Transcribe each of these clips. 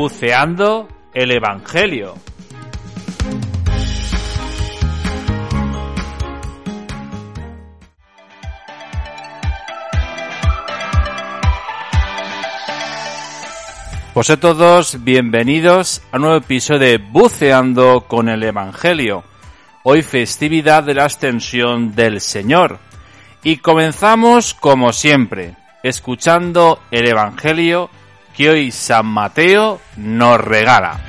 Buceando el Evangelio. Pues a todos, bienvenidos a un nuevo episodio de Buceando con el Evangelio. Hoy festividad de la ascensión del Señor. Y comenzamos como siempre, escuchando el Evangelio que hoy San Mateo nos regala.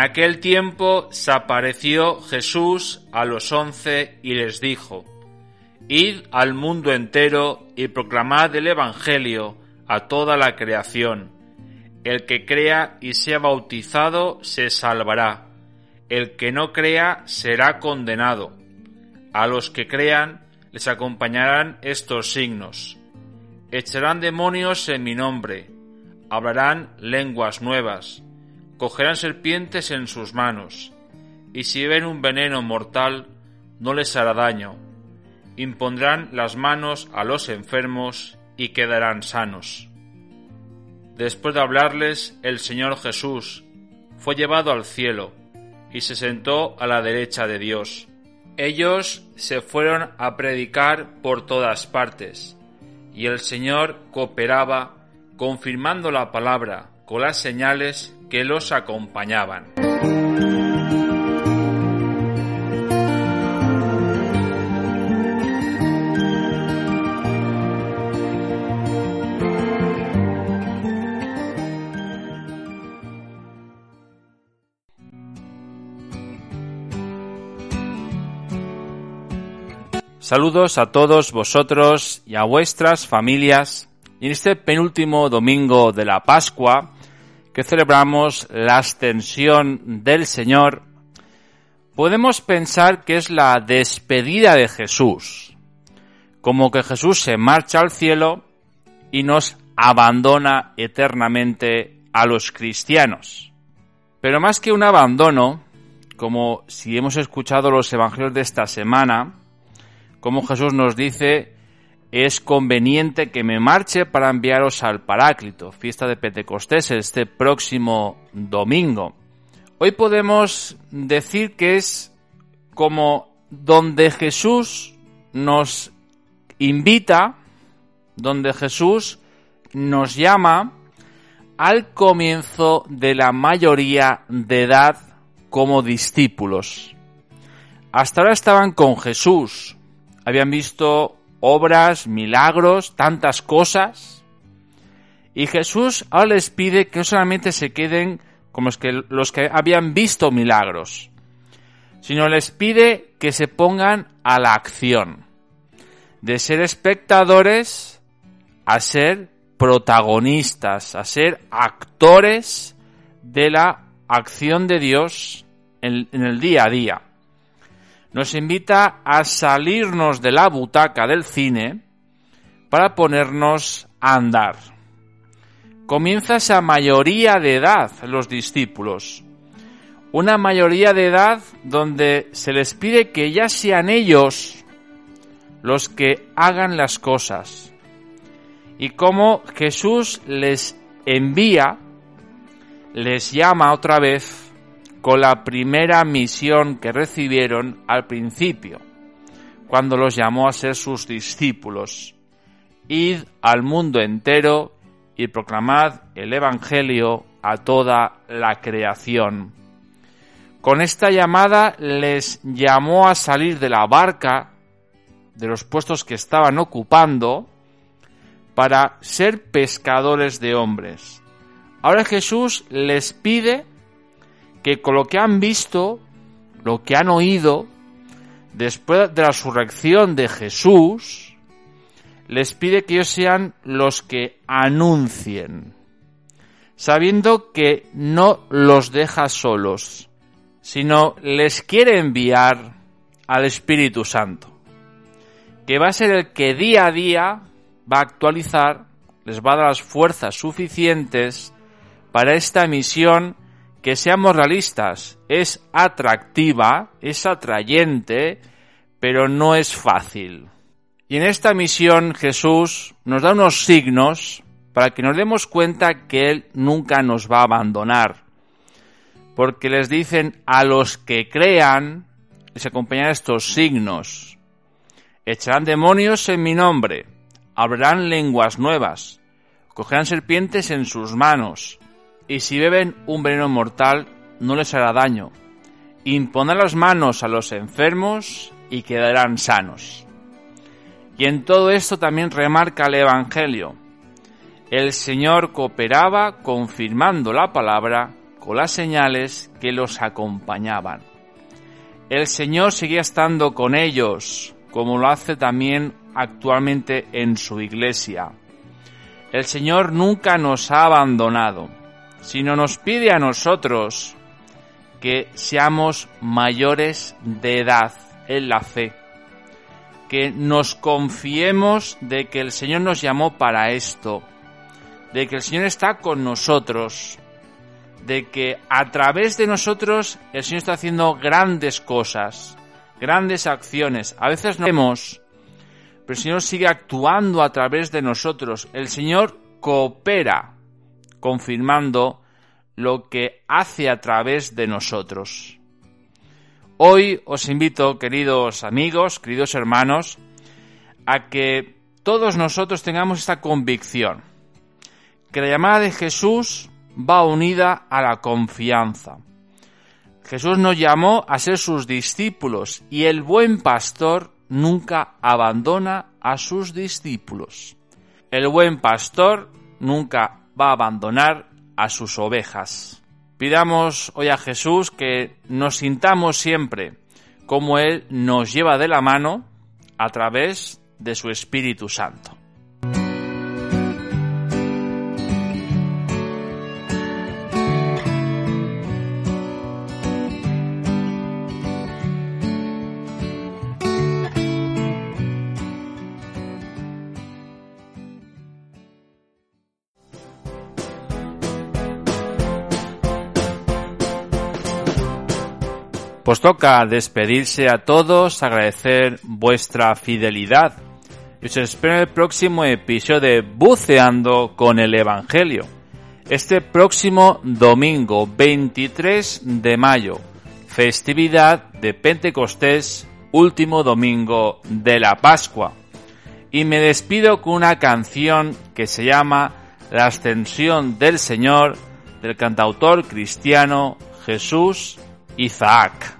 Aquel tiempo se apareció Jesús a los once y les dijo, Id al mundo entero y proclamad el Evangelio a toda la creación. El que crea y sea bautizado se salvará. El que no crea será condenado. A los que crean les acompañarán estos signos. Echarán demonios en mi nombre, hablarán lenguas nuevas cogerán serpientes en sus manos, y si ven un veneno mortal, no les hará daño. Impondrán las manos a los enfermos y quedarán sanos. Después de hablarles, el Señor Jesús fue llevado al cielo y se sentó a la derecha de Dios. Ellos se fueron a predicar por todas partes, y el Señor cooperaba confirmando la palabra con las señales que los acompañaban. Saludos a todos vosotros y a vuestras familias. Y en este penúltimo domingo de la Pascua, que celebramos la ascensión del Señor, podemos pensar que es la despedida de Jesús, como que Jesús se marcha al cielo y nos abandona eternamente a los cristianos. Pero más que un abandono, como si hemos escuchado los evangelios de esta semana, como Jesús nos dice es conveniente que me marche para enviaros al Paráclito, fiesta de Pentecostés, este próximo domingo. Hoy podemos decir que es como donde Jesús nos invita, donde Jesús nos llama al comienzo de la mayoría de edad como discípulos. Hasta ahora estaban con Jesús, habían visto obras, milagros, tantas cosas. Y Jesús ahora les pide que no solamente se queden como los que, los que habían visto milagros, sino les pide que se pongan a la acción, de ser espectadores a ser protagonistas, a ser actores de la acción de Dios en, en el día a día nos invita a salirnos de la butaca del cine para ponernos a andar. Comienza esa mayoría de edad los discípulos. Una mayoría de edad donde se les pide que ya sean ellos los que hagan las cosas. Y como Jesús les envía, les llama otra vez con la primera misión que recibieron al principio, cuando los llamó a ser sus discípulos. Id al mundo entero y proclamad el Evangelio a toda la creación. con esta llamada les llamó a salir de la barca, de los puestos que estaban ocupando, para ser pescadores de hombres. Ahora Jesús les pide que con lo que han visto, lo que han oído, después de la resurrección de Jesús, les pide que ellos sean los que anuncien, sabiendo que no los deja solos, sino les quiere enviar al Espíritu Santo, que va a ser el que día a día va a actualizar, les va a dar las fuerzas suficientes para esta misión que seamos realistas, es atractiva, es atrayente, pero no es fácil. Y en esta misión Jesús nos da unos signos para que nos demos cuenta que Él nunca nos va a abandonar. Porque les dicen a los que crean, les acompañan estos signos. Echarán demonios en mi nombre, hablarán lenguas nuevas, cogerán serpientes en sus manos, y si beben un veneno mortal no les hará daño. Impondrán las manos a los enfermos y quedarán sanos. Y en todo esto también remarca el Evangelio. El Señor cooperaba confirmando la palabra con las señales que los acompañaban. El Señor seguía estando con ellos, como lo hace también actualmente en su iglesia. El Señor nunca nos ha abandonado, sino nos pide a nosotros que seamos mayores de edad en la fe, que nos confiemos de que el Señor nos llamó para esto, de que el Señor está con nosotros, de que a través de nosotros el Señor está haciendo grandes cosas, grandes acciones. A veces no vemos, pero el Señor sigue actuando a través de nosotros. El Señor coopera, confirmando lo que hace a través de nosotros. Hoy os invito, queridos amigos, queridos hermanos, a que todos nosotros tengamos esta convicción, que la llamada de Jesús va unida a la confianza. Jesús nos llamó a ser sus discípulos y el buen pastor nunca abandona a sus discípulos. El buen pastor nunca va a abandonar a sus ovejas. Pidamos hoy a Jesús que nos sintamos siempre como Él nos lleva de la mano a través de su Espíritu Santo. Pues toca despedirse a todos, agradecer vuestra fidelidad. Y os espero en el próximo episodio de Buceando con el Evangelio. Este próximo domingo 23 de mayo, festividad de Pentecostés, último domingo de la Pascua. Y me despido con una canción que se llama La ascensión del Señor del cantautor cristiano Jesús Isaac.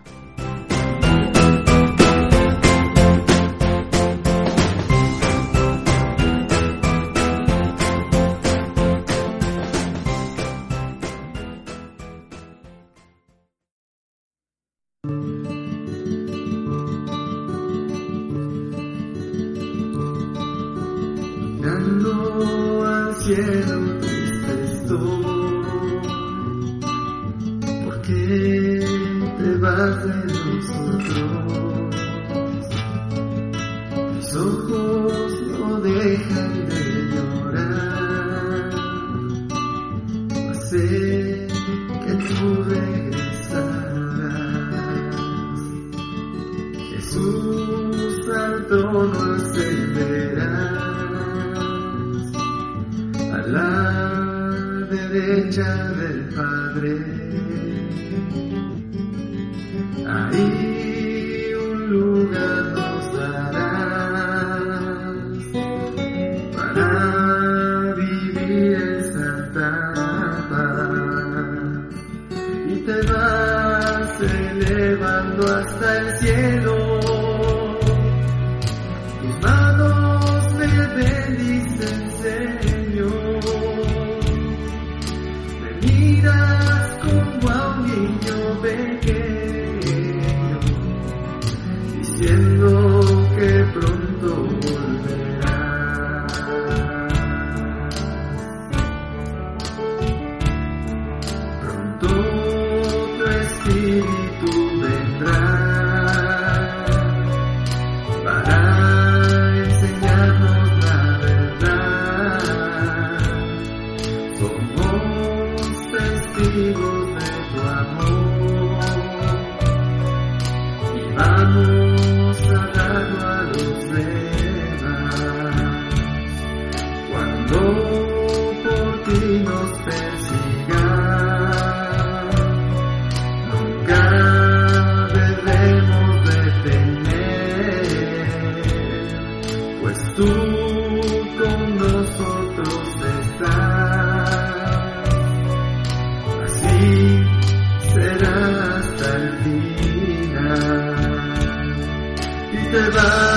Mirando al cielo triste estoy, ¿por qué te vas de Ahí un lugar nos darás para vivir esta etapa y te vas elevando hasta el cielo. Tus manos me bendicen, será hasta y te vas